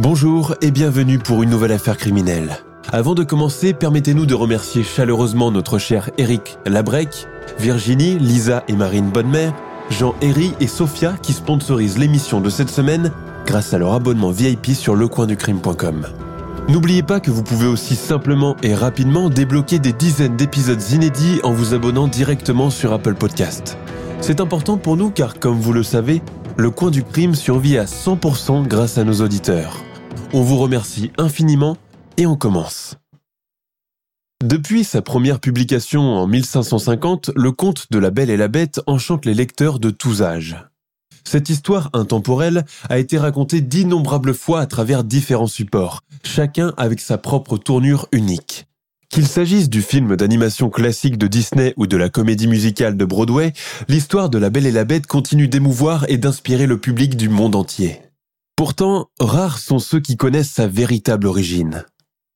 Bonjour et bienvenue pour une nouvelle affaire criminelle. Avant de commencer, permettez-nous de remercier chaleureusement notre cher Eric Labrec, Virginie, Lisa et Marine Bonnemère, Jean Herry et Sophia qui sponsorisent l'émission de cette semaine grâce à leur abonnement VIP sur lecoinducrime.com. N'oubliez pas que vous pouvez aussi simplement et rapidement débloquer des dizaines d'épisodes inédits en vous abonnant directement sur Apple Podcast. C'est important pour nous car, comme vous le savez, le coin du crime survit à 100% grâce à nos auditeurs. On vous remercie infiniment et on commence. Depuis sa première publication en 1550, le conte de la Belle et la Bête enchante les lecteurs de tous âges. Cette histoire intemporelle a été racontée d'innombrables fois à travers différents supports, chacun avec sa propre tournure unique. Qu'il s'agisse du film d'animation classique de Disney ou de la comédie musicale de Broadway, l'histoire de La Belle et la Bête continue d'émouvoir et d'inspirer le public du monde entier. Pourtant, rares sont ceux qui connaissent sa véritable origine.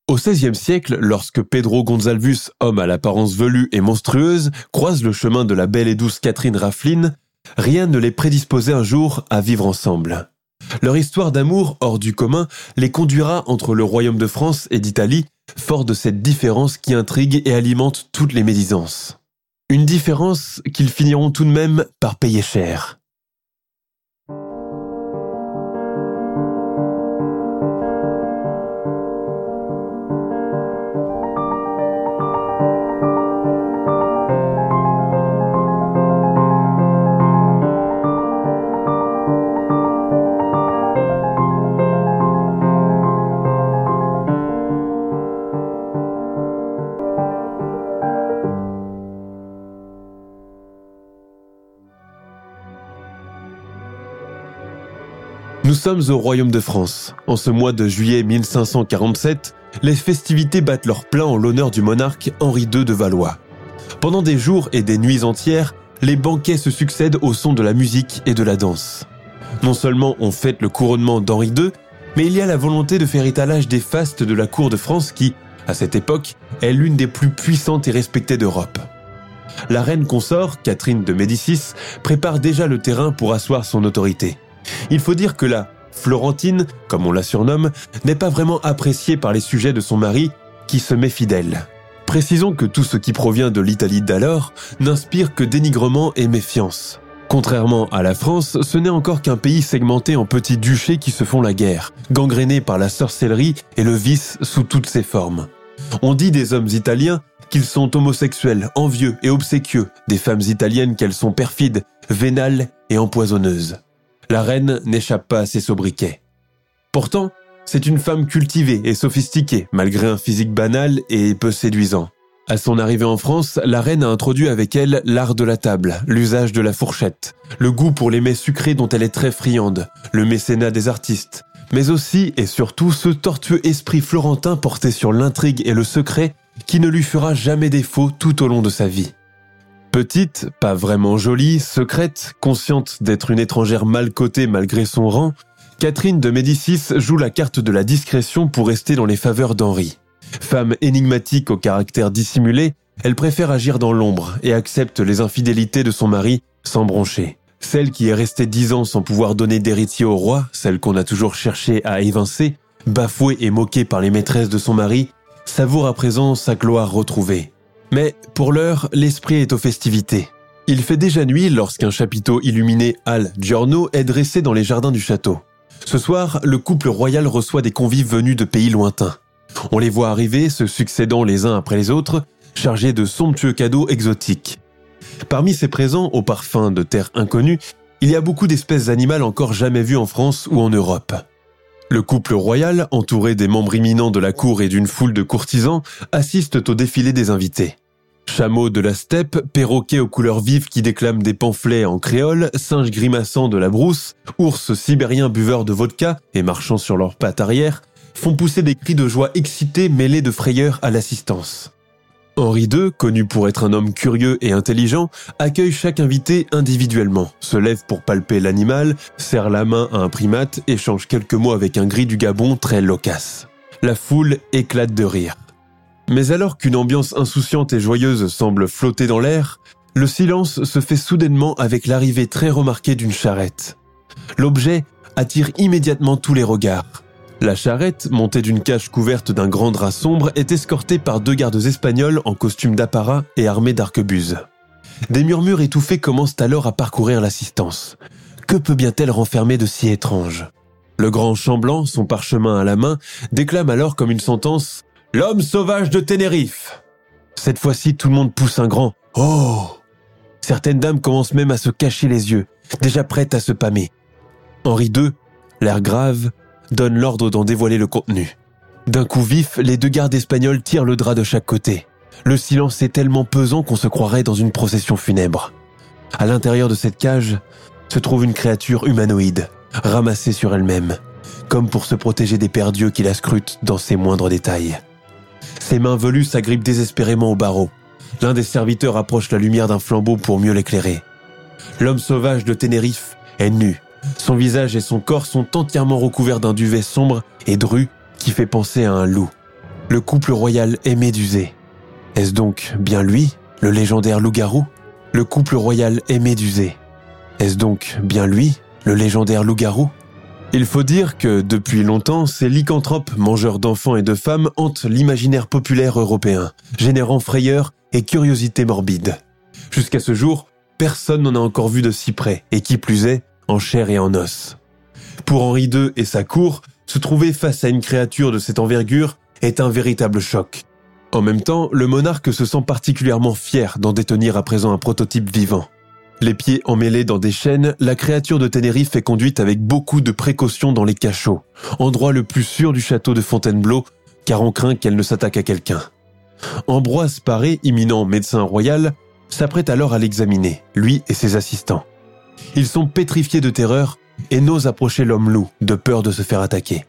Au XVIe siècle, lorsque Pedro Gonzalvus, homme à l'apparence velue et monstrueuse, croise le chemin de la belle et douce Catherine Rafflin, rien ne les prédisposait un jour à vivre ensemble. Leur histoire d'amour hors du commun les conduira entre le royaume de France et d'Italie, fort de cette différence qui intrigue et alimente toutes les médisances. Une différence qu'ils finiront tout de même par payer cher. Nous sommes au Royaume de France. En ce mois de juillet 1547, les festivités battent leur plein en l'honneur du monarque Henri II de Valois. Pendant des jours et des nuits entières, les banquets se succèdent au son de la musique et de la danse. Non seulement on fête le couronnement d'Henri II, mais il y a la volonté de faire étalage des fastes de la cour de France qui, à cette époque, est l'une des plus puissantes et respectées d'Europe. La reine consort, Catherine de Médicis, prépare déjà le terrain pour asseoir son autorité. Il faut dire que la Florentine, comme on la surnomme, n'est pas vraiment appréciée par les sujets de son mari, qui se met fidèle. Précisons que tout ce qui provient de l'Italie d'alors n'inspire que dénigrement et méfiance. Contrairement à la France, ce n'est encore qu'un pays segmenté en petits duchés qui se font la guerre, gangrénés par la sorcellerie et le vice sous toutes ses formes. On dit des hommes italiens qu'ils sont homosexuels, envieux et obséquieux, des femmes italiennes qu'elles sont perfides, vénales et empoisonneuses la reine n'échappe pas à ses sobriquets. Pourtant, c'est une femme cultivée et sophistiquée, malgré un physique banal et peu séduisant. À son arrivée en France, la reine a introduit avec elle l'art de la table, l'usage de la fourchette, le goût pour les mets sucrés dont elle est très friande, le mécénat des artistes, mais aussi et surtout ce tortueux esprit florentin porté sur l'intrigue et le secret qui ne lui fera jamais défaut tout au long de sa vie. Petite, pas vraiment jolie, secrète, consciente d'être une étrangère mal cotée malgré son rang, Catherine de Médicis joue la carte de la discrétion pour rester dans les faveurs d'Henri. Femme énigmatique au caractère dissimulé, elle préfère agir dans l'ombre et accepte les infidélités de son mari sans broncher. Celle qui est restée dix ans sans pouvoir donner d'héritier au roi, celle qu'on a toujours cherché à évincer, bafouée et moquée par les maîtresses de son mari, savoure à présent sa gloire retrouvée. Mais pour l'heure, l'esprit est aux festivités. Il fait déjà nuit lorsqu'un chapiteau illuminé Al Giorno est dressé dans les jardins du château. Ce soir, le couple royal reçoit des convives venus de pays lointains. On les voit arriver, se succédant les uns après les autres, chargés de somptueux cadeaux exotiques. Parmi ces présents aux parfums de terre inconnue, il y a beaucoup d'espèces animales encore jamais vues en France ou en Europe. Le couple royal, entouré des membres imminents de la cour et d'une foule de courtisans, assiste au défilé des invités. Chameaux de la steppe, perroquets aux couleurs vives qui déclament des pamphlets en créole, singes grimaçants de la brousse, ours sibériens buveurs de vodka et marchant sur leurs pattes arrière, font pousser des cris de joie excités mêlés de frayeur à l'assistance. Henri II, connu pour être un homme curieux et intelligent, accueille chaque invité individuellement, se lève pour palper l'animal, serre la main à un primate, échange quelques mots avec un gris du Gabon très loquace. La foule éclate de rire. Mais alors qu'une ambiance insouciante et joyeuse semble flotter dans l'air, le silence se fait soudainement avec l'arrivée très remarquée d'une charrette. L'objet attire immédiatement tous les regards. La charrette, montée d'une cage couverte d'un grand drap sombre, est escortée par deux gardes espagnols en costume d'apparat et armés d'arquebuses. Des murmures étouffés commencent alors à parcourir l'assistance. Que peut bien-elle renfermer de si étrange? Le grand Chamblanc, son parchemin à la main, déclame alors comme une sentence L'homme sauvage de Ténérife Cette fois-ci, tout le monde pousse un grand Oh Certaines dames commencent même à se cacher les yeux, déjà prêtes à se pâmer. Henri II, l'air grave, donne l'ordre d'en dévoiler le contenu. D'un coup vif, les deux gardes espagnols tirent le drap de chaque côté. Le silence est tellement pesant qu'on se croirait dans une procession funèbre. À l'intérieur de cette cage se trouve une créature humanoïde, ramassée sur elle-même, comme pour se protéger des perdus qui la scrutent dans ses moindres détails. Ses mains velues s'agrippent désespérément au barreau. L'un des serviteurs approche la lumière d'un flambeau pour mieux l'éclairer. L'homme sauvage de Ténérife est nu, son visage et son corps sont entièrement recouverts d'un duvet sombre et dru qui fait penser à un loup. Le couple royal est médusé. Est-ce donc bien lui, le légendaire loup-garou? Le couple royal est médusé. Est-ce donc bien lui, le légendaire loup-garou? Il faut dire que, depuis longtemps, ces lycanthropes, mangeurs d'enfants et de femmes, hantent l'imaginaire populaire européen, générant frayeur et curiosité morbide. Jusqu'à ce jour, personne n'en a encore vu de si près, et qui plus est, en chair et en os. Pour Henri II et sa cour, se trouver face à une créature de cette envergure est un véritable choc. En même temps, le monarque se sent particulièrement fier d'en détenir à présent un prototype vivant. Les pieds emmêlés dans des chaînes, la créature de Tenerife est conduite avec beaucoup de précautions dans les cachots, endroit le plus sûr du château de Fontainebleau, car on craint qu'elle ne s'attaque à quelqu'un. Ambroise Paré, imminent médecin royal, s'apprête alors à l'examiner, lui et ses assistants. Ils sont pétrifiés de terreur et n'osent approcher l'homme loup, de peur de se faire attaquer.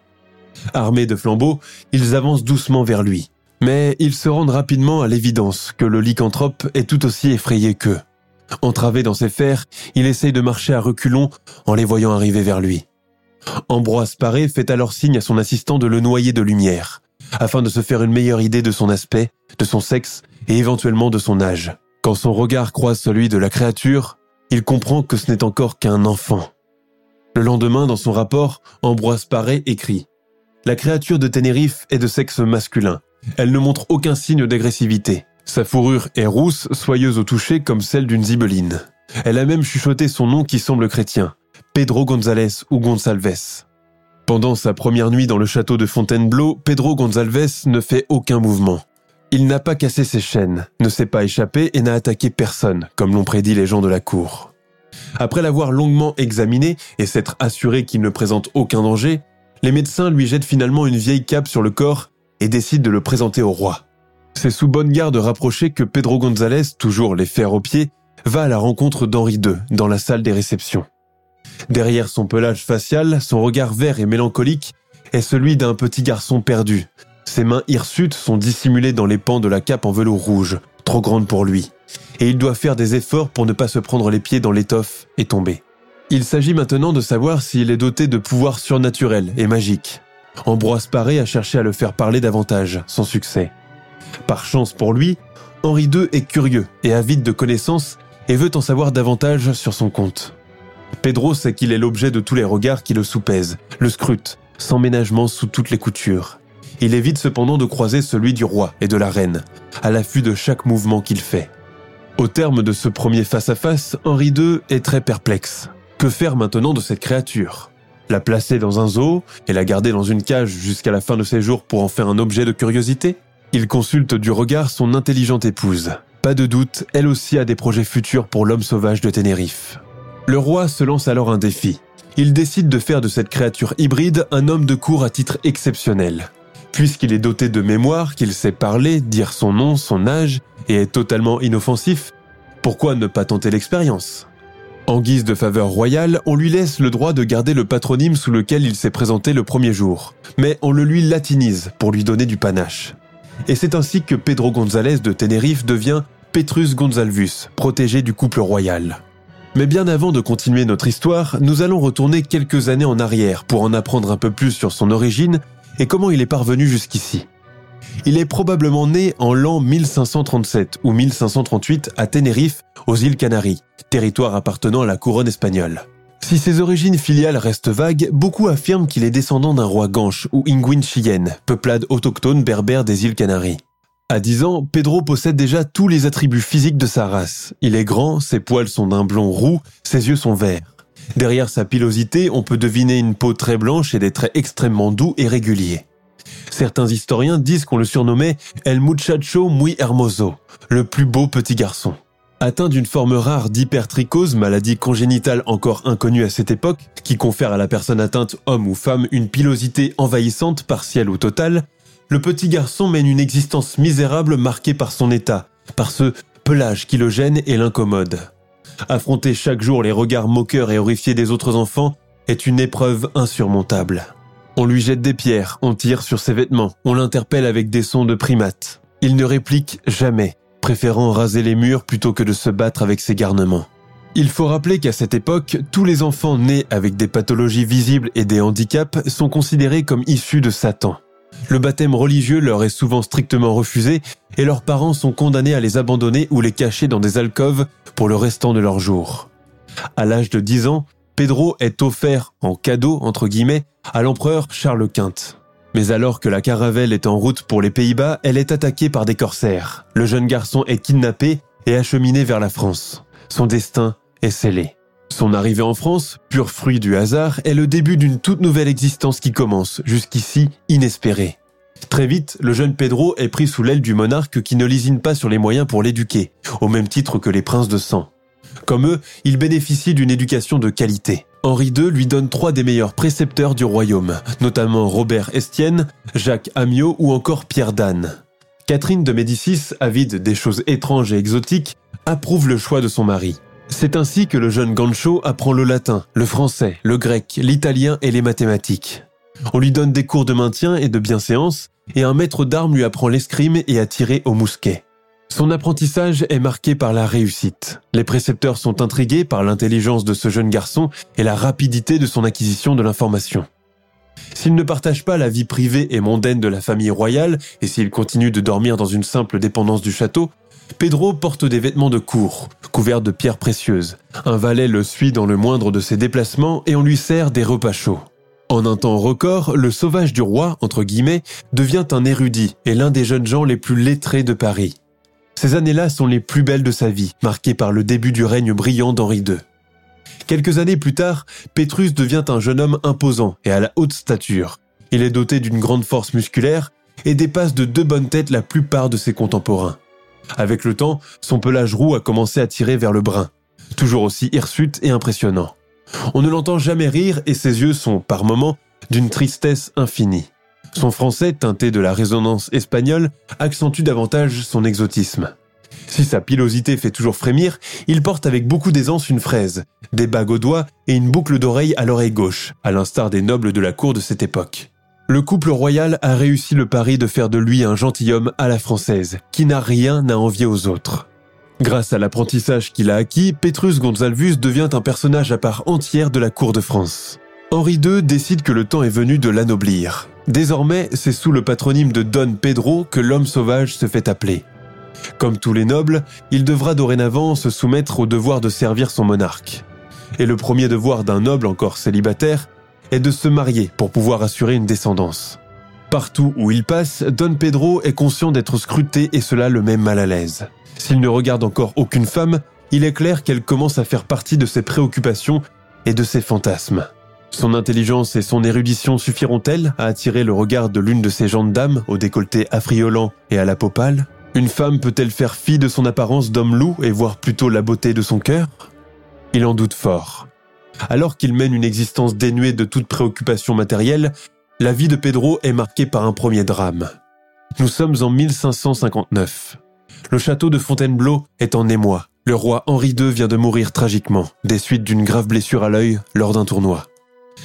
Armés de flambeaux, ils avancent doucement vers lui. Mais ils se rendent rapidement à l'évidence que le lycanthrope est tout aussi effrayé qu'eux. Entravé dans ses fers, il essaye de marcher à reculons en les voyant arriver vers lui. Ambroise Paré fait alors signe à son assistant de le noyer de lumière, afin de se faire une meilleure idée de son aspect, de son sexe et éventuellement de son âge. Quand son regard croise celui de la créature, il comprend que ce n'est encore qu'un enfant. Le lendemain, dans son rapport, Ambroise Paré écrit La créature de Ténérife est de sexe masculin. Elle ne montre aucun signe d'agressivité. Sa fourrure est rousse, soyeuse au toucher comme celle d'une zibeline. Elle a même chuchoté son nom qui semble chrétien, Pedro González ou Gonçalves. Pendant sa première nuit dans le château de Fontainebleau, Pedro González ne fait aucun mouvement. Il n'a pas cassé ses chaînes, ne s'est pas échappé et n'a attaqué personne, comme l'ont prédit les gens de la cour. Après l'avoir longuement examiné et s'être assuré qu'il ne présente aucun danger, les médecins lui jettent finalement une vieille cape sur le corps et décident de le présenter au roi. C'est sous bonne garde rapprochée que Pedro González, toujours les fers aux pieds, va à la rencontre d'Henri II dans la salle des réceptions. Derrière son pelage facial, son regard vert et mélancolique est celui d'un petit garçon perdu, ses mains hirsutes sont dissimulées dans les pans de la cape en velours rouge, trop grande pour lui, et il doit faire des efforts pour ne pas se prendre les pieds dans l'étoffe et tomber. Il s'agit maintenant de savoir s'il est doté de pouvoirs surnaturels et magiques. Ambroise Paré a cherché à le faire parler davantage, sans succès. Par chance pour lui, Henri II est curieux et avide de connaissances et veut en savoir davantage sur son compte. Pedro sait qu'il est l'objet de tous les regards qui le soupèsent, le scrutent, sans ménagement sous toutes les coutures. Il évite cependant de croiser celui du roi et de la reine, à l'affût de chaque mouvement qu'il fait. Au terme de ce premier face-à-face, Henri II est très perplexe. Que faire maintenant de cette créature? La placer dans un zoo et la garder dans une cage jusqu'à la fin de ses jours pour en faire un objet de curiosité? Il consulte du regard son intelligente épouse. Pas de doute, elle aussi a des projets futurs pour l'homme sauvage de Ténérife. Le roi se lance alors un défi. Il décide de faire de cette créature hybride un homme de cour à titre exceptionnel. Puisqu'il est doté de mémoire, qu'il sait parler, dire son nom, son âge, et est totalement inoffensif, pourquoi ne pas tenter l'expérience? En guise de faveur royale, on lui laisse le droit de garder le patronyme sous lequel il s'est présenté le premier jour, mais on le lui latinise pour lui donner du panache. Et c'est ainsi que Pedro González de Tenerife devient Petrus Gonzalvus, protégé du couple royal. Mais bien avant de continuer notre histoire, nous allons retourner quelques années en arrière pour en apprendre un peu plus sur son origine et comment il est parvenu jusqu'ici. Il est probablement né en l'an 1537 ou 1538 à Tenerife, aux îles Canaries, territoire appartenant à la couronne espagnole. Si ses origines filiales restent vagues, beaucoup affirment qu'il est descendant d'un roi ganche ou Inguin Chiyenne, peuplade autochtone berbère des îles Canaries. À 10 ans, Pedro possède déjà tous les attributs physiques de sa race. Il est grand, ses poils sont d'un blond roux, ses yeux sont verts. Derrière sa pilosité, on peut deviner une peau très blanche et des traits extrêmement doux et réguliers. Certains historiens disent qu'on le surnommait El Muchacho Muy Hermoso, le plus beau petit garçon. Atteint d'une forme rare d'hypertrichose, maladie congénitale encore inconnue à cette époque, qui confère à la personne atteinte, homme ou femme, une pilosité envahissante, partielle ou totale, le petit garçon mène une existence misérable marquée par son état, par ce pelage qui le gêne et l'incommode. Affronter chaque jour les regards moqueurs et horrifiés des autres enfants est une épreuve insurmontable. On lui jette des pierres, on tire sur ses vêtements, on l'interpelle avec des sons de primates. Il ne réplique jamais, préférant raser les murs plutôt que de se battre avec ses garnements. Il faut rappeler qu'à cette époque, tous les enfants nés avec des pathologies visibles et des handicaps sont considérés comme issus de Satan. Le baptême religieux leur est souvent strictement refusé et leurs parents sont condamnés à les abandonner ou les cacher dans des alcôves pour le restant de leur jours. À l'âge de 10 ans, Pedro est offert en cadeau, entre guillemets, à l'empereur Charles Quint. Mais alors que la caravelle est en route pour les Pays-Bas, elle est attaquée par des corsaires. Le jeune garçon est kidnappé et acheminé vers la France. Son destin est scellé. Son arrivée en France, pur fruit du hasard, est le début d'une toute nouvelle existence qui commence, jusqu'ici inespérée. Très vite, le jeune Pedro est pris sous l'aile du monarque qui ne lésine pas sur les moyens pour l'éduquer, au même titre que les princes de sang. Comme eux, il bénéficie d'une éducation de qualité. Henri II lui donne trois des meilleurs précepteurs du royaume, notamment Robert Estienne, Jacques Amiot ou encore Pierre d'Anne. Catherine de Médicis, avide des choses étranges et exotiques, approuve le choix de son mari. C'est ainsi que le jeune Gancho apprend le latin, le français, le grec, l'italien et les mathématiques. On lui donne des cours de maintien et de bienséance, et un maître d'armes lui apprend l'escrime et à tirer au mousquet. Son apprentissage est marqué par la réussite. Les précepteurs sont intrigués par l'intelligence de ce jeune garçon et la rapidité de son acquisition de l'information. S'il ne partage pas la vie privée et mondaine de la famille royale, et s'il continue de dormir dans une simple dépendance du château, Pedro porte des vêtements de cour, couverts de pierres précieuses. Un valet le suit dans le moindre de ses déplacements et on lui sert des repas chauds. En un temps record, le sauvage du roi, entre guillemets, devient un érudit et l'un des jeunes gens les plus lettrés de Paris. Ces années-là sont les plus belles de sa vie, marquées par le début du règne brillant d'Henri II. Quelques années plus tard, Pétrus devient un jeune homme imposant et à la haute stature. Il est doté d'une grande force musculaire et dépasse de deux bonnes têtes la plupart de ses contemporains. Avec le temps, son pelage roux a commencé à tirer vers le brun, toujours aussi hirsute et impressionnant. On ne l'entend jamais rire et ses yeux sont, par moments, d'une tristesse infinie. Son français, teinté de la résonance espagnole, accentue davantage son exotisme. Si sa pilosité fait toujours frémir, il porte avec beaucoup d'aisance une fraise, des bagues aux doigts et une boucle d'oreille à l'oreille gauche, à l'instar des nobles de la cour de cette époque. Le couple royal a réussi le pari de faire de lui un gentilhomme à la française, qui n'a rien à envier aux autres. Grâce à l'apprentissage qu'il a acquis, Petrus Gonzalvus devient un personnage à part entière de la cour de France. Henri II décide que le temps est venu de l'anoblir. Désormais, c'est sous le patronyme de Don Pedro que l'homme sauvage se fait appeler. Comme tous les nobles, il devra dorénavant se soumettre au devoir de servir son monarque. Et le premier devoir d'un noble encore célibataire est de se marier pour pouvoir assurer une descendance. Partout où il passe, Don Pedro est conscient d'être scruté et cela le met mal à l'aise. S'il ne regarde encore aucune femme, il est clair qu'elle commence à faire partie de ses préoccupations et de ses fantasmes. Son intelligence et son érudition suffiront-elles à attirer le regard de l'une de ces dames au décolleté affriolant et à la peau Une femme peut-elle faire fi de son apparence d'homme loup et voir plutôt la beauté de son cœur? Il en doute fort. Alors qu'il mène une existence dénuée de toute préoccupation matérielle, la vie de Pedro est marquée par un premier drame. Nous sommes en 1559. Le château de Fontainebleau est en émoi. Le roi Henri II vient de mourir tragiquement, des suites d'une grave blessure à l'œil lors d'un tournoi.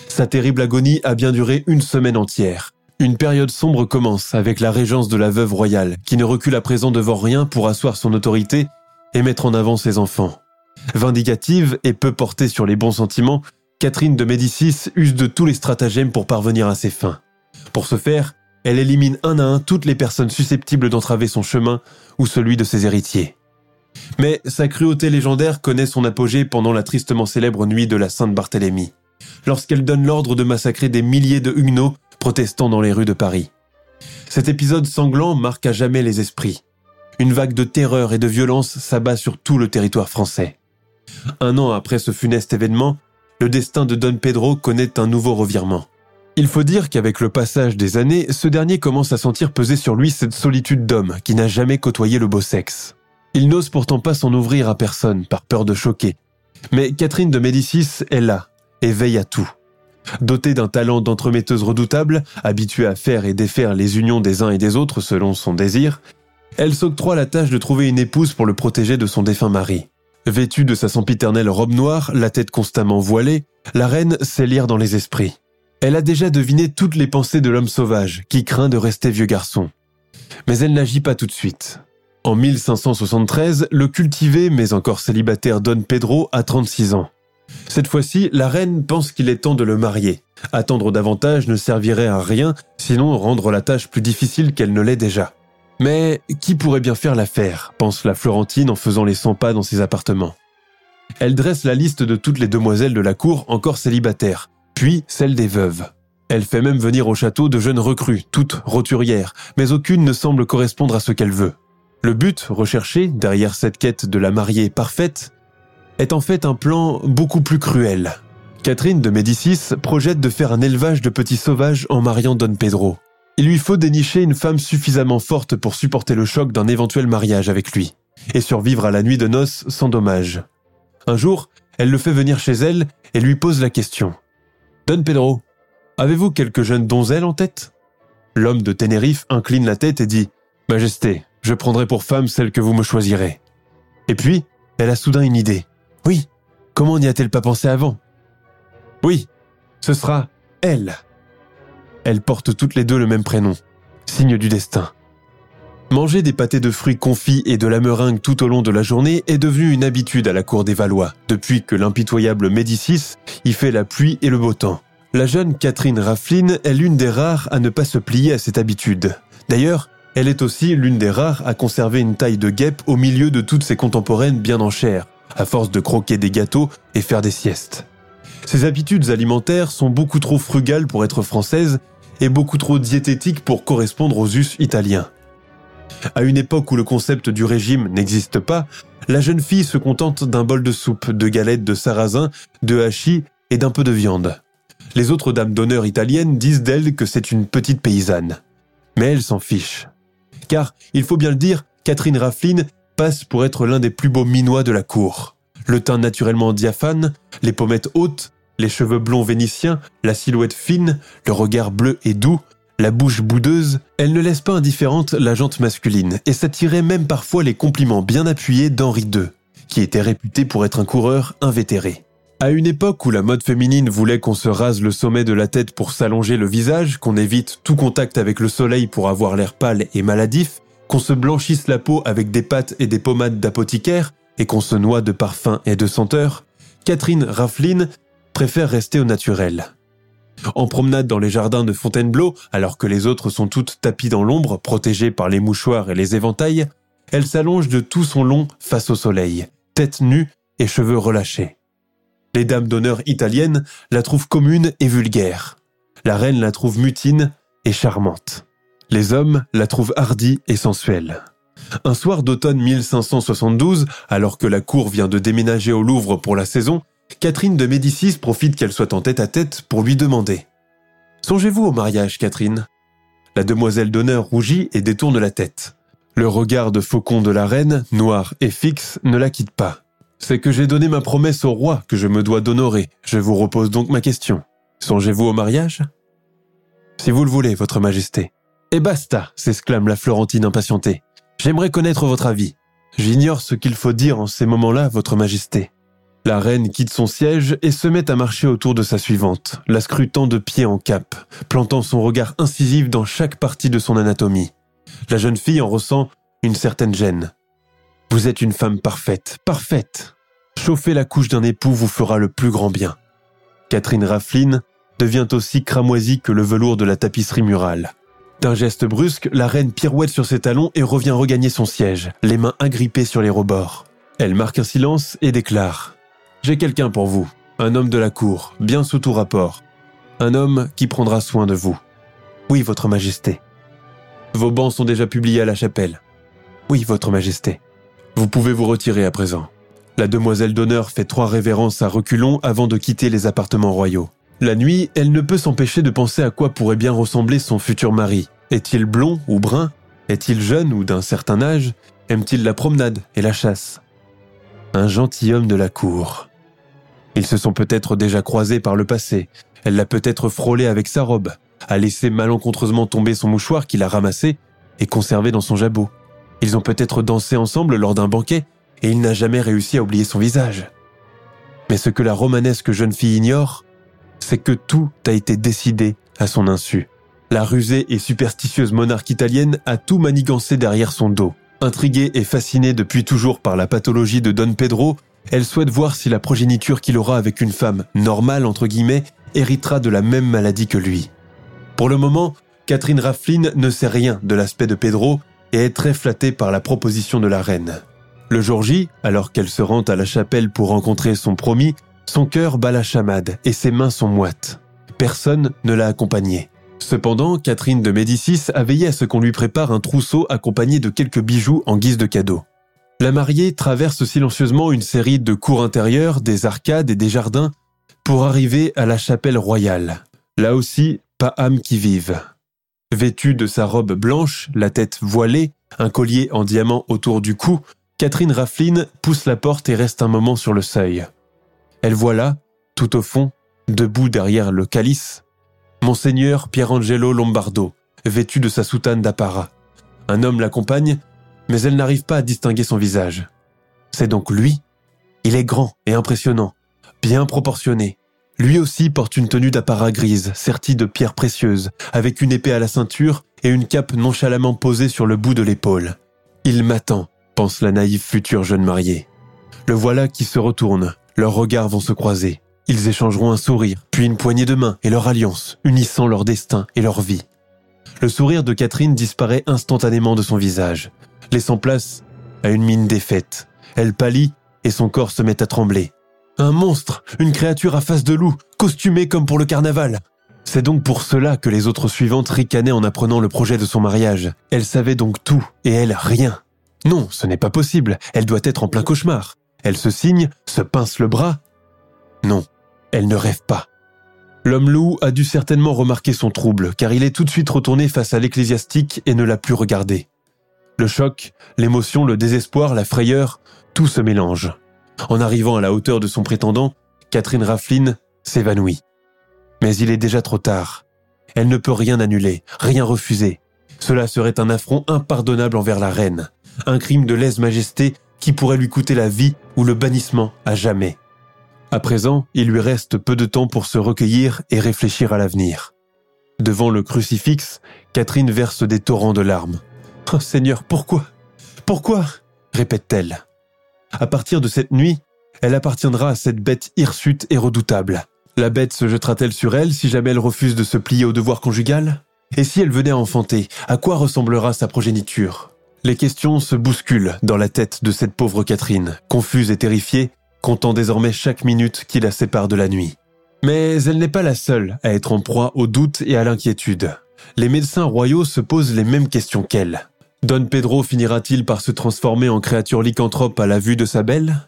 Sa terrible agonie a bien duré une semaine entière. Une période sombre commence avec la régence de la veuve royale, qui ne recule à présent devant rien pour asseoir son autorité et mettre en avant ses enfants. Vindicative et peu portée sur les bons sentiments, Catherine de Médicis use de tous les stratagèmes pour parvenir à ses fins. Pour ce faire, elle élimine un à un toutes les personnes susceptibles d'entraver son chemin ou celui de ses héritiers. Mais sa cruauté légendaire connaît son apogée pendant la tristement célèbre nuit de la Sainte-Barthélemy, lorsqu'elle donne l'ordre de massacrer des milliers de huguenots protestant dans les rues de Paris. Cet épisode sanglant marque à jamais les esprits. Une vague de terreur et de violence s'abat sur tout le territoire français. Un an après ce funeste événement, le destin de Don Pedro connaît un nouveau revirement. Il faut dire qu'avec le passage des années, ce dernier commence à sentir peser sur lui cette solitude d'homme qui n'a jamais côtoyé le beau sexe. Il n'ose pourtant pas s'en ouvrir à personne par peur de choquer. Mais Catherine de Médicis est là et veille à tout. Dotée d'un talent d'entremetteuse redoutable, habituée à faire et défaire les unions des uns et des autres selon son désir, elle s'octroie la tâche de trouver une épouse pour le protéger de son défunt mari. Vêtue de sa sempiternelle robe noire, la tête constamment voilée, la reine sait lire dans les esprits. Elle a déjà deviné toutes les pensées de l'homme sauvage, qui craint de rester vieux garçon. Mais elle n'agit pas tout de suite. En 1573, le cultivé mais encore célibataire Don Pedro a 36 ans. Cette fois-ci, la reine pense qu'il est temps de le marier. Attendre davantage ne servirait à rien, sinon rendre la tâche plus difficile qu'elle ne l'est déjà. Mais qui pourrait bien faire l'affaire pense la Florentine en faisant les 100 pas dans ses appartements. Elle dresse la liste de toutes les demoiselles de la cour encore célibataires, puis celle des veuves. Elle fait même venir au château de jeunes recrues, toutes roturières, mais aucune ne semble correspondre à ce qu'elle veut. Le but recherché derrière cette quête de la mariée parfaite est en fait un plan beaucoup plus cruel. Catherine de Médicis projette de faire un élevage de petits sauvages en mariant Don Pedro. Il lui faut dénicher une femme suffisamment forte pour supporter le choc d'un éventuel mariage avec lui, et survivre à la nuit de noces sans dommage. Un jour, elle le fait venir chez elle et lui pose la question. Don Pedro, avez-vous quelques jeunes donzelles en tête? L'homme de Ténérife incline la tête et dit Majesté, je prendrai pour femme celle que vous me choisirez. Et puis, elle a soudain une idée. Oui, comment n'y a-t-elle pas pensé avant? Oui, ce sera elle. Elles portent toutes les deux le même prénom, signe du destin. Manger des pâtés de fruits confits et de la meringue tout au long de la journée est devenu une habitude à la cour des Valois, depuis que l'impitoyable Médicis y fait la pluie et le beau temps. La jeune Catherine Raffline est l'une des rares à ne pas se plier à cette habitude. D'ailleurs, elle est aussi l'une des rares à conserver une taille de guêpe au milieu de toutes ses contemporaines bien en chair, à force de croquer des gâteaux et faire des siestes. Ses habitudes alimentaires sont beaucoup trop frugales pour être françaises et beaucoup trop diététiques pour correspondre aux us italiens. À une époque où le concept du régime n'existe pas, la jeune fille se contente d'un bol de soupe, de galettes de sarrasin, de hachis et d'un peu de viande. Les autres dames d'honneur italiennes disent d'elle que c'est une petite paysanne. Mais elle s'en fiche. Car, il faut bien le dire, Catherine Raffline passe pour être l'un des plus beaux minois de la cour. Le teint naturellement diaphane, les pommettes hautes, les cheveux blonds vénitiens, la silhouette fine, le regard bleu et doux, la bouche boudeuse, elle ne laisse pas indifférente la jante masculine et s'attirait même parfois les compliments bien appuyés d'Henri II, qui était réputé pour être un coureur invétéré. À une époque où la mode féminine voulait qu'on se rase le sommet de la tête pour s'allonger le visage, qu'on évite tout contact avec le soleil pour avoir l'air pâle et maladif, qu'on se blanchisse la peau avec des pâtes et des pommades d'apothicaire, et qu'on se noie de parfums et de senteurs, Catherine Raffline préfère rester au naturel. En promenade dans les jardins de Fontainebleau, alors que les autres sont toutes tapies dans l'ombre, protégées par les mouchoirs et les éventails, elle s'allonge de tout son long face au soleil, tête nue et cheveux relâchés. Les dames d'honneur italiennes la trouvent commune et vulgaire. La reine la trouve mutine et charmante. Les hommes la trouvent hardie et sensuelle. Un soir d'automne 1572, alors que la cour vient de déménager au Louvre pour la saison, Catherine de Médicis profite qu'elle soit en tête à tête pour lui demander Songez-vous au mariage, Catherine La demoiselle d'honneur rougit et détourne la tête. Le regard de faucon de la reine, noir et fixe, ne la quitte pas. C'est que j'ai donné ma promesse au roi que je me dois d'honorer. Je vous repose donc ma question. Songez-vous au mariage? Si vous le voulez, Votre Majesté. Et basta, s'exclame la Florentine impatientée. J'aimerais connaître votre avis. J'ignore ce qu'il faut dire en ces moments-là, Votre Majesté. La reine quitte son siège et se met à marcher autour de sa suivante, la scrutant de pied en cap, plantant son regard incisif dans chaque partie de son anatomie. La jeune fille en ressent une certaine gêne. Vous êtes une femme parfaite, parfaite. Chauffer la couche d'un époux vous fera le plus grand bien. Catherine Raffline devient aussi cramoisie que le velours de la tapisserie murale. D'un geste brusque, la reine pirouette sur ses talons et revient regagner son siège, les mains agrippées sur les rebords. Elle marque un silence et déclare ⁇ J'ai quelqu'un pour vous, un homme de la cour, bien sous tout rapport, un homme qui prendra soin de vous. Oui, Votre Majesté. Vos bancs sont déjà publiés à la chapelle. Oui, Votre Majesté. Vous pouvez vous retirer à présent. La demoiselle d'honneur fait trois révérences à reculons avant de quitter les appartements royaux. La nuit, elle ne peut s'empêcher de penser à quoi pourrait bien ressembler son futur mari. Est-il blond ou brun? Est-il jeune ou d'un certain âge? Aime-t-il la promenade et la chasse? Un gentilhomme de la cour. Ils se sont peut-être déjà croisés par le passé. Elle l'a peut-être frôlé avec sa robe, a laissé malencontreusement tomber son mouchoir qu'il a ramassé et conservé dans son jabot. Ils ont peut-être dansé ensemble lors d'un banquet et il n'a jamais réussi à oublier son visage. Mais ce que la romanesque jeune fille ignore, c'est que tout a été décidé à son insu. La rusée et superstitieuse monarque italienne a tout manigancé derrière son dos. Intriguée et fascinée depuis toujours par la pathologie de Don Pedro, elle souhaite voir si la progéniture qu'il aura avec une femme normale, entre guillemets, héritera de la même maladie que lui. Pour le moment, Catherine Raffline ne sait rien de l'aspect de Pedro et est très flattée par la proposition de la reine. Le jour J, alors qu'elle se rend à la chapelle pour rencontrer son promis, son cœur bat la chamade et ses mains sont moites. Personne ne l'a accompagnée. Cependant, Catherine de Médicis a veillé à ce qu'on lui prépare un trousseau accompagné de quelques bijoux en guise de cadeau. La mariée traverse silencieusement une série de cours intérieures, des arcades et des jardins pour arriver à la chapelle royale. Là aussi, pas âme qui vive. Vêtue de sa robe blanche, la tête voilée, un collier en diamant autour du cou, Catherine Raffline pousse la porte et reste un moment sur le seuil. Elle voit là, tout au fond, debout derrière le calice, Monseigneur Pierangelo Lombardo, vêtu de sa soutane d'apparat. Un homme l'accompagne, mais elle n'arrive pas à distinguer son visage. C'est donc lui Il est grand et impressionnant, bien proportionné. Lui aussi porte une tenue d'apparat grise, sertie de pierres précieuses, avec une épée à la ceinture et une cape nonchalamment posée sur le bout de l'épaule. Il m'attend, pense la naïve future jeune mariée. Le voilà qui se retourne, leurs regards vont se croiser. Ils échangeront un sourire, puis une poignée de main et leur alliance, unissant leur destin et leur vie. Le sourire de Catherine disparaît instantanément de son visage, laissant place à une mine défaite. Elle pâlit et son corps se met à trembler. Un monstre, une créature à face de loup, costumée comme pour le carnaval. C'est donc pour cela que les autres suivantes ricanaient en apprenant le projet de son mariage. Elle savait donc tout, et elle rien. Non, ce n'est pas possible, elle doit être en plein cauchemar. Elle se signe, se pince le bras. Non, elle ne rêve pas. L'homme loup a dû certainement remarquer son trouble, car il est tout de suite retourné face à l'ecclésiastique et ne l'a plus regardé. Le choc, l'émotion, le désespoir, la frayeur, tout se mélange. En arrivant à la hauteur de son prétendant, Catherine Raffline s'évanouit. Mais il est déjà trop tard. Elle ne peut rien annuler, rien refuser. Cela serait un affront impardonnable envers la reine un crime de lèse-majesté qui pourrait lui coûter la vie ou le bannissement à jamais. À présent, il lui reste peu de temps pour se recueillir et réfléchir à l'avenir. Devant le crucifix, Catherine verse des torrents de larmes. Oh Seigneur, pourquoi? Pourquoi? répète-t-elle. À partir de cette nuit, elle appartiendra à cette bête hirsute et redoutable. La bête se jettera-t-elle sur elle si jamais elle refuse de se plier au devoir conjugal? Et si elle venait à enfanter, à quoi ressemblera sa progéniture? Les questions se bousculent dans la tête de cette pauvre Catherine, confuse et terrifiée, comptant désormais chaque minute qui la sépare de la nuit. Mais elle n'est pas la seule à être en proie au doute et à l'inquiétude. Les médecins royaux se posent les mêmes questions qu'elle. Don Pedro finira-t-il par se transformer en créature lycanthrope à la vue de sa belle?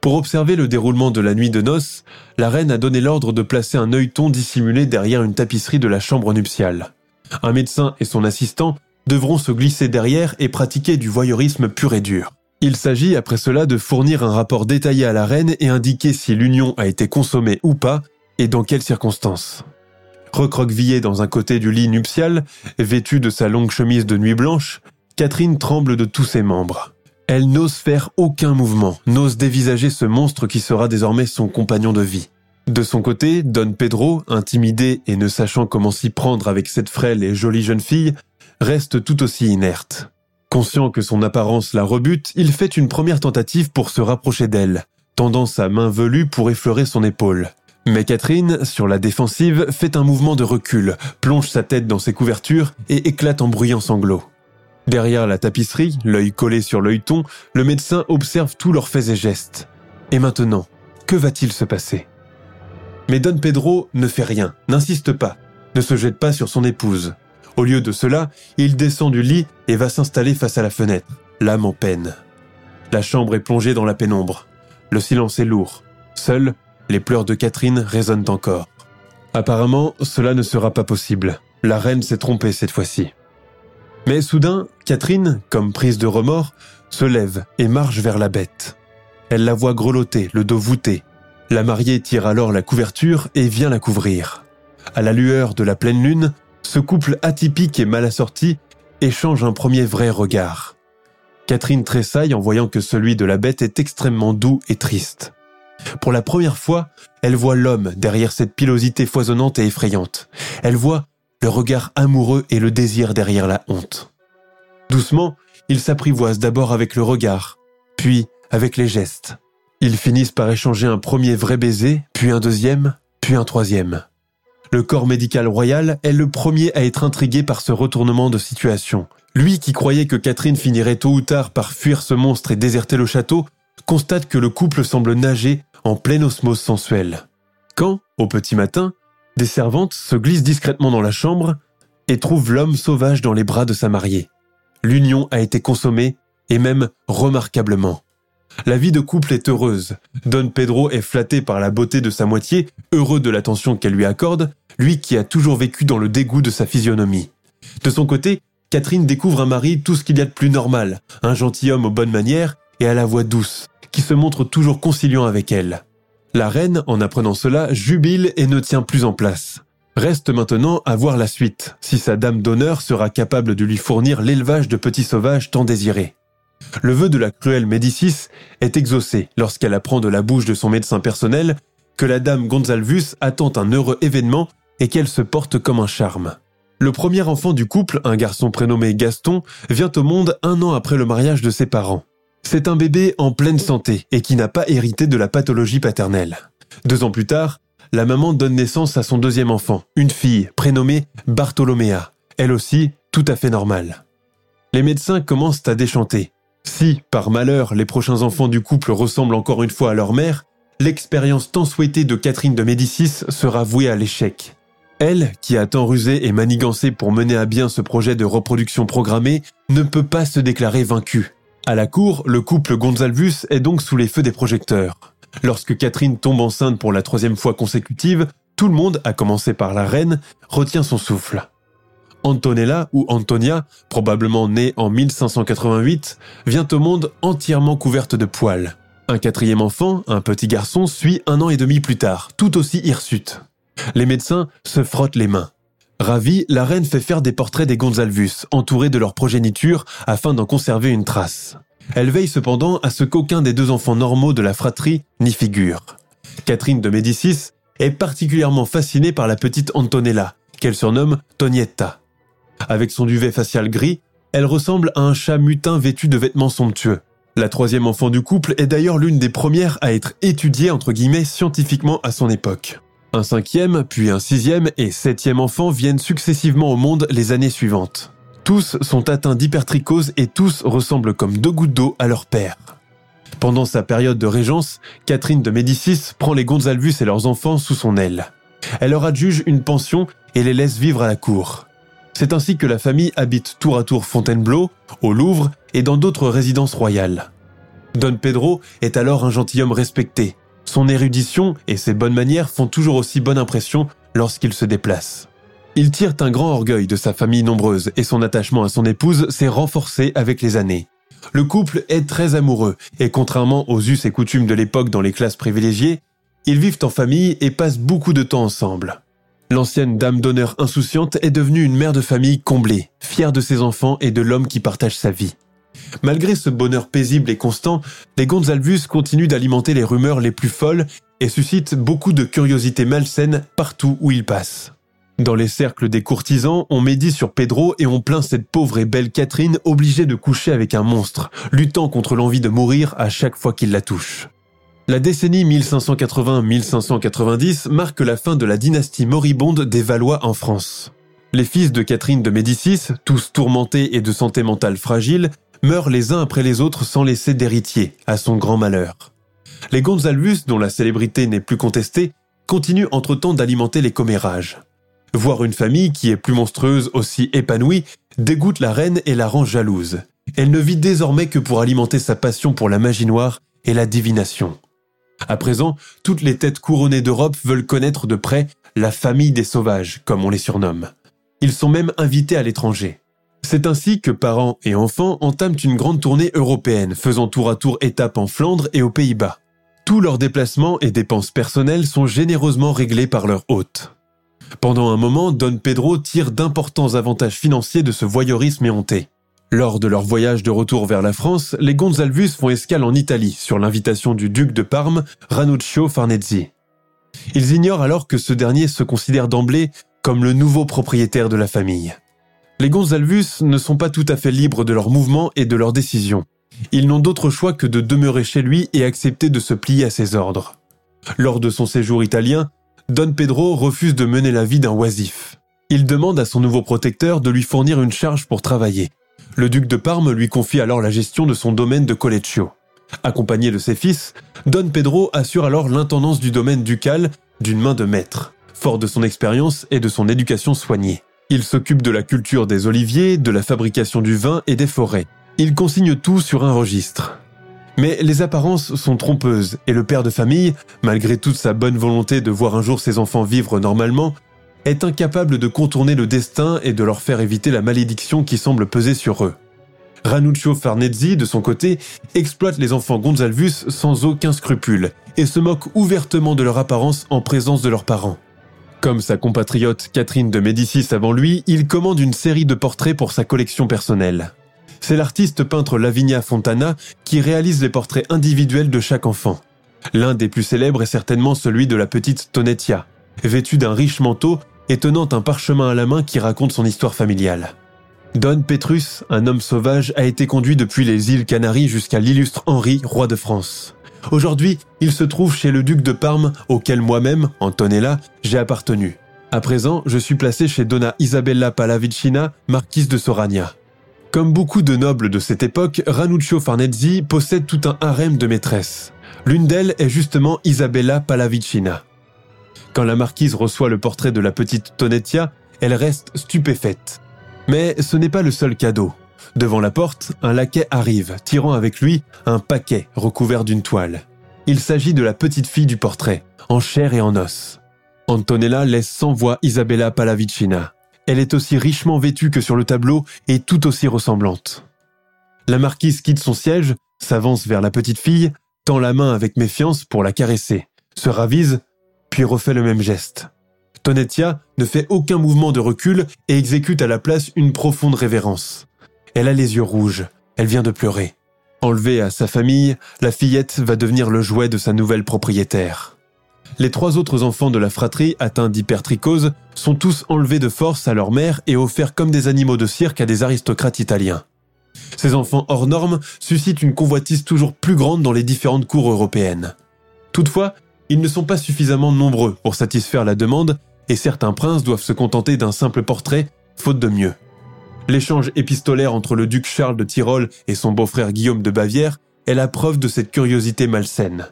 Pour observer le déroulement de la nuit de noces, la reine a donné l'ordre de placer un œilleton dissimulé derrière une tapisserie de la chambre nuptiale. Un médecin et son assistant devront se glisser derrière et pratiquer du voyeurisme pur et dur. Il s'agit après cela de fournir un rapport détaillé à la reine et indiquer si l'union a été consommée ou pas et dans quelles circonstances. Recroquevillée dans un côté du lit nuptial, vêtue de sa longue chemise de nuit blanche, Catherine tremble de tous ses membres. Elle n'ose faire aucun mouvement, n'ose dévisager ce monstre qui sera désormais son compagnon de vie. De son côté, Don Pedro, intimidé et ne sachant comment s'y prendre avec cette frêle et jolie jeune fille, reste tout aussi inerte. Conscient que son apparence la rebute, il fait une première tentative pour se rapprocher d'elle, tendant sa main velue pour effleurer son épaule. Mais Catherine, sur la défensive, fait un mouvement de recul, plonge sa tête dans ses couvertures et éclate en bruyants sanglots. Derrière la tapisserie, l'œil collé sur l'œilleton, le médecin observe tous leurs faits et gestes. Et maintenant, que va-t-il se passer? Mais Don Pedro ne fait rien, n'insiste pas, ne se jette pas sur son épouse. Au lieu de cela, il descend du lit et va s'installer face à la fenêtre, l'âme en peine. La chambre est plongée dans la pénombre. Le silence est lourd. Seuls, les pleurs de Catherine résonnent encore. Apparemment, cela ne sera pas possible. La reine s'est trompée cette fois-ci. Mais soudain, Catherine, comme prise de remords, se lève et marche vers la bête. Elle la voit grelotter, le dos voûté. La mariée tire alors la couverture et vient la couvrir. À la lueur de la pleine lune, ce couple atypique et mal assorti échange un premier vrai regard. Catherine tressaille en voyant que celui de la bête est extrêmement doux et triste. Pour la première fois, elle voit l'homme derrière cette pilosité foisonnante et effrayante. Elle voit le regard amoureux et le désir derrière la honte. Doucement, ils s'apprivoisent d'abord avec le regard, puis avec les gestes. Ils finissent par échanger un premier vrai baiser, puis un deuxième, puis un troisième. Le corps médical royal est le premier à être intrigué par ce retournement de situation. Lui qui croyait que Catherine finirait tôt ou tard par fuir ce monstre et déserter le château, constate que le couple semble nager en pleine osmose sensuelle. Quand, au petit matin, des servantes se glissent discrètement dans la chambre et trouvent l'homme sauvage dans les bras de sa mariée. L'union a été consommée, et même remarquablement. La vie de couple est heureuse. Don Pedro est flatté par la beauté de sa moitié, heureux de l'attention qu'elle lui accorde, lui qui a toujours vécu dans le dégoût de sa physionomie. De son côté, Catherine découvre un mari tout ce qu'il y a de plus normal, un gentilhomme aux bonnes manières et à la voix douce, qui se montre toujours conciliant avec elle. La reine, en apprenant cela, jubile et ne tient plus en place. Reste maintenant à voir la suite, si sa dame d'honneur sera capable de lui fournir l'élevage de petits sauvages tant désirés. Le vœu de la cruelle Médicis est exaucé lorsqu'elle apprend de la bouche de son médecin personnel que la dame Gonzalvus attend un heureux événement et qu'elle se porte comme un charme. Le premier enfant du couple, un garçon prénommé Gaston, vient au monde un an après le mariage de ses parents. C'est un bébé en pleine santé et qui n'a pas hérité de la pathologie paternelle. Deux ans plus tard, la maman donne naissance à son deuxième enfant, une fille prénommée Bartholoméa, elle aussi tout à fait normale. Les médecins commencent à déchanter. Si, par malheur, les prochains enfants du couple ressemblent encore une fois à leur mère, l'expérience tant souhaitée de Catherine de Médicis sera vouée à l'échec. Elle, qui a tant rusé et manigancé pour mener à bien ce projet de reproduction programmée, ne peut pas se déclarer vaincue. À la cour, le couple Gonzalvus est donc sous les feux des projecteurs. Lorsque Catherine tombe enceinte pour la troisième fois consécutive, tout le monde, à commencer par la reine, retient son souffle. Antonella ou Antonia, probablement née en 1588, vient au monde entièrement couverte de poils. Un quatrième enfant, un petit garçon, suit un an et demi plus tard, tout aussi hirsute. Les médecins se frottent les mains. Ravie, la reine fait faire des portraits des Gonzalvus, entourés de leur progéniture, afin d'en conserver une trace. Elle veille cependant à ce qu'aucun des deux enfants normaux de la fratrie n'y figure. Catherine de Médicis est particulièrement fascinée par la petite Antonella, qu'elle surnomme Tonietta. Avec son duvet facial gris, elle ressemble à un chat mutin vêtu de vêtements somptueux. La troisième enfant du couple est d'ailleurs l'une des premières à être étudiée scientifiquement à son époque. Un cinquième, puis un sixième et septième enfant viennent successivement au monde les années suivantes. Tous sont atteints d'hypertrichose et tous ressemblent comme deux gouttes d'eau à leur père. Pendant sa période de régence, Catherine de Médicis prend les Gonzalvus et leurs enfants sous son aile. Elle leur adjuge une pension et les laisse vivre à la cour. C'est ainsi que la famille habite tour à tour Fontainebleau, au Louvre et dans d'autres résidences royales. Don Pedro est alors un gentilhomme respecté, son érudition et ses bonnes manières font toujours aussi bonne impression lorsqu'il se déplace. Il tire un grand orgueil de sa famille nombreuse et son attachement à son épouse s'est renforcé avec les années. Le couple est très amoureux et contrairement aux us et coutumes de l'époque dans les classes privilégiées, ils vivent en famille et passent beaucoup de temps ensemble. L'ancienne dame d'honneur insouciante est devenue une mère de famille comblée, fière de ses enfants et de l'homme qui partage sa vie. Malgré ce bonheur paisible et constant, les Gonzalvus continuent d'alimenter les rumeurs les plus folles et suscitent beaucoup de curiosité malsaine partout où ils passent. Dans les cercles des courtisans, on médit sur Pedro et on plaint cette pauvre et belle Catherine obligée de coucher avec un monstre, luttant contre l'envie de mourir à chaque fois qu'il la touche. La décennie 1580-1590 marque la fin de la dynastie moribonde des Valois en France. Les fils de Catherine de Médicis, tous tourmentés et de santé mentale fragile, meurent les uns après les autres sans laisser d'héritier, à son grand malheur. Les Gonzalvus, dont la célébrité n'est plus contestée, continuent entre-temps d'alimenter les commérages. Voir une famille qui est plus monstrueuse, aussi épanouie, dégoûte la reine et la rend jalouse. Elle ne vit désormais que pour alimenter sa passion pour la magie noire et la divination. À présent, toutes les têtes couronnées d'Europe veulent connaître de près la famille des sauvages, comme on les surnomme. Ils sont même invités à l'étranger. C'est ainsi que parents et enfants entament une grande tournée européenne, faisant tour à tour étape en Flandre et aux Pays-Bas. Tous leurs déplacements et dépenses personnelles sont généreusement réglés par leur hôte. Pendant un moment, Don Pedro tire d'importants avantages financiers de ce voyeurisme éhonté. Lors de leur voyage de retour vers la France, les Gonzalvus font escale en Italie sur l'invitation du duc de Parme, Ranuccio Farnezzi. Ils ignorent alors que ce dernier se considère d'emblée comme le nouveau propriétaire de la famille. Les Gonzalvus ne sont pas tout à fait libres de leurs mouvements et de leurs décisions. Ils n'ont d'autre choix que de demeurer chez lui et accepter de se plier à ses ordres. Lors de son séjour italien, Don Pedro refuse de mener la vie d'un oisif. Il demande à son nouveau protecteur de lui fournir une charge pour travailler. Le duc de Parme lui confie alors la gestion de son domaine de Colleccio. Accompagné de ses fils, Don Pedro assure alors l'intendance du domaine ducal d'une main de maître, fort de son expérience et de son éducation soignée. Il s'occupe de la culture des oliviers, de la fabrication du vin et des forêts. Il consigne tout sur un registre. Mais les apparences sont trompeuses et le père de famille, malgré toute sa bonne volonté de voir un jour ses enfants vivre normalement, est incapable de contourner le destin et de leur faire éviter la malédiction qui semble peser sur eux. Ranuccio Farnezzi, de son côté, exploite les enfants Gonzalvus sans aucun scrupule et se moque ouvertement de leur apparence en présence de leurs parents. Comme sa compatriote Catherine de Médicis avant lui, il commande une série de portraits pour sa collection personnelle. C'est l'artiste peintre Lavinia Fontana qui réalise les portraits individuels de chaque enfant. L'un des plus célèbres est certainement celui de la petite Tonetia, vêtue d'un riche manteau et tenant un parchemin à la main qui raconte son histoire familiale. Don Petrus, un homme sauvage, a été conduit depuis les îles Canaries jusqu'à l'illustre Henri, roi de France. Aujourd'hui, il se trouve chez le duc de Parme, auquel moi-même, Antonella, j'ai appartenu. À présent, je suis placé chez Donna Isabella Pallavicina, marquise de Soragna. Comme beaucoup de nobles de cette époque, Ranuccio Farnezzi possède tout un harem de maîtresses. L'une d'elles est justement Isabella Pallavicina. Quand la marquise reçoit le portrait de la petite Tonetia, elle reste stupéfaite. Mais ce n'est pas le seul cadeau. Devant la porte, un laquais arrive, tirant avec lui un paquet recouvert d'une toile. Il s'agit de la petite fille du portrait, en chair et en os. Antonella laisse sans voix Isabella Pallavicina. Elle est aussi richement vêtue que sur le tableau et tout aussi ressemblante. La marquise quitte son siège, s'avance vers la petite fille, tend la main avec méfiance pour la caresser, se ravise puis refait le même geste. Tonetia ne fait aucun mouvement de recul et exécute à la place une profonde révérence. Elle a les yeux rouges, elle vient de pleurer. Enlevée à sa famille, la fillette va devenir le jouet de sa nouvelle propriétaire. Les trois autres enfants de la fratrie atteints d'hypertrichose sont tous enlevés de force à leur mère et offerts comme des animaux de cirque à des aristocrates italiens. Ces enfants hors normes suscitent une convoitise toujours plus grande dans les différentes cours européennes. Toutefois, ils ne sont pas suffisamment nombreux pour satisfaire la demande et certains princes doivent se contenter d'un simple portrait, faute de mieux. L'échange épistolaire entre le duc Charles de Tyrol et son beau-frère Guillaume de Bavière est la preuve de cette curiosité malsaine.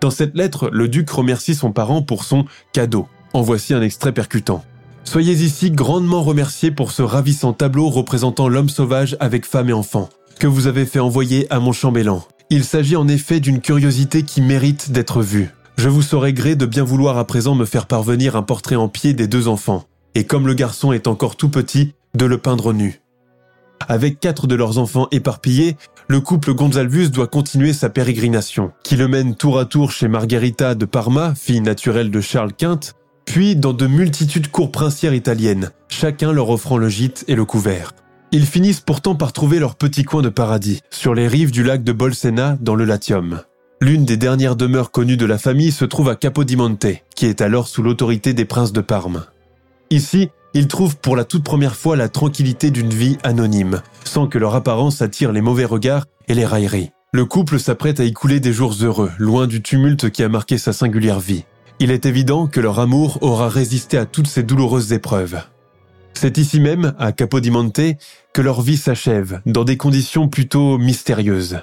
Dans cette lettre, le duc remercie son parent pour son cadeau. En voici un extrait percutant. Soyez ici grandement remerciés pour ce ravissant tableau représentant l'homme sauvage avec femme et enfant, que vous avez fait envoyer à mon chambellan. Il s'agit en effet d'une curiosité qui mérite d'être vue. Je vous saurai gré de bien vouloir à présent me faire parvenir un portrait en pied des deux enfants, et comme le garçon est encore tout petit, de le peindre nu. Avec quatre de leurs enfants éparpillés, le couple Gonzalvus doit continuer sa pérégrination, qui le mène tour à tour chez Margherita de Parma, fille naturelle de Charles Quint, puis dans de multitudes cours princières italiennes, chacun leur offrant le gîte et le couvert. Ils finissent pourtant par trouver leur petit coin de paradis, sur les rives du lac de Bolsena, dans le Latium. L'une des dernières demeures connues de la famille se trouve à Capodimonte, qui est alors sous l'autorité des princes de Parme. Ici, ils trouvent pour la toute première fois la tranquillité d'une vie anonyme, sans que leur apparence attire les mauvais regards et les railleries. Le couple s'apprête à y couler des jours heureux, loin du tumulte qui a marqué sa singulière vie. Il est évident que leur amour aura résisté à toutes ces douloureuses épreuves. C'est ici même, à Capodimonte, que leur vie s'achève, dans des conditions plutôt mystérieuses.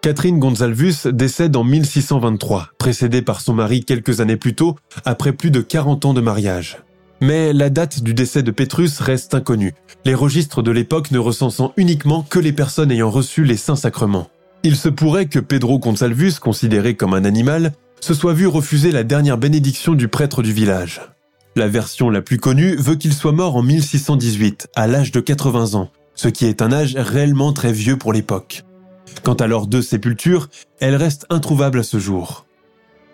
Catherine Gonzalvus décède en 1623, précédée par son mari quelques années plus tôt, après plus de 40 ans de mariage. Mais la date du décès de Pétrus reste inconnue, les registres de l'époque ne recensant uniquement que les personnes ayant reçu les saints sacrements. Il se pourrait que Pedro Gonzalvus, considéré comme un animal, se soit vu refuser la dernière bénédiction du prêtre du village. La version la plus connue veut qu'il soit mort en 1618, à l'âge de 80 ans, ce qui est un âge réellement très vieux pour l'époque. Quant à leurs deux sépultures, elles restent introuvables à ce jour.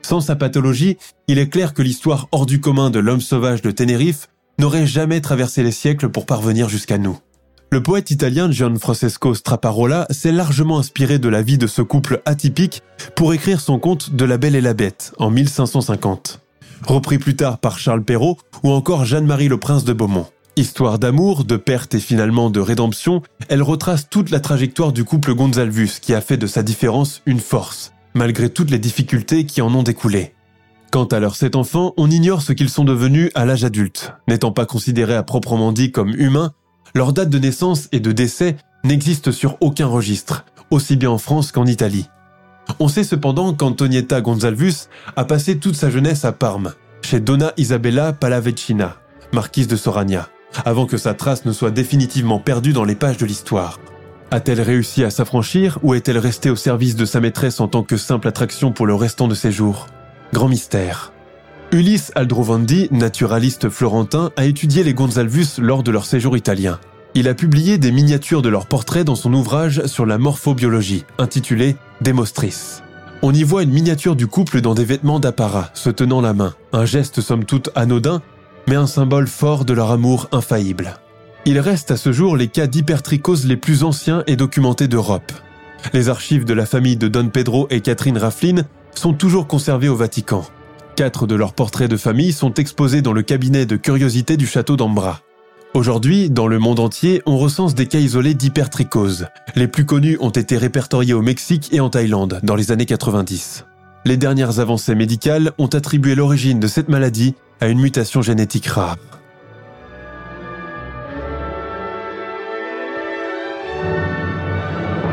Sans sa pathologie, il est clair que l'histoire hors du commun de l'homme sauvage de Tenerife n'aurait jamais traversé les siècles pour parvenir jusqu'à nous. Le poète italien Gianfrancesco Straparola s'est largement inspiré de la vie de ce couple atypique pour écrire son conte De la Belle et la Bête en 1550. Repris plus tard par Charles Perrault ou encore Jeanne-Marie le Prince de Beaumont. Histoire d'amour, de perte et finalement de rédemption, elle retrace toute la trajectoire du couple Gonzalvus qui a fait de sa différence une force, malgré toutes les difficultés qui en ont découlé. Quant à leurs sept enfants, on ignore ce qu'ils sont devenus à l'âge adulte. N'étant pas considérés à proprement dit comme humains, leur date de naissance et de décès n'existe sur aucun registre, aussi bien en France qu'en Italie. On sait cependant qu'Antonietta Gonzalvus a passé toute sa jeunesse à Parme, chez Donna Isabella Pallavecina, marquise de Soragna avant que sa trace ne soit définitivement perdue dans les pages de l'histoire. A-t-elle réussi à s'affranchir ou est-elle restée au service de sa maîtresse en tant que simple attraction pour le restant de ses jours? Grand mystère. Ulysse Aldrovandi, naturaliste florentin, a étudié les Gonzalvus lors de leur séjour italien. Il a publié des miniatures de leurs portraits dans son ouvrage sur la morphobiologie, intitulé Démostris. On y voit une miniature du couple dans des vêtements d'apparat, se tenant la main, un geste somme toute anodin, mais un symbole fort de leur amour infaillible. Il reste à ce jour les cas d'hypertrichose les plus anciens et documentés d'Europe. Les archives de la famille de Don Pedro et Catherine Rafflin sont toujours conservées au Vatican. Quatre de leurs portraits de famille sont exposés dans le cabinet de curiosité du château d'Ambra. Aujourd'hui, dans le monde entier, on recense des cas isolés d'hypertrichose. Les plus connus ont été répertoriés au Mexique et en Thaïlande dans les années 90. Les dernières avancées médicales ont attribué l'origine de cette maladie à une mutation génétique rare.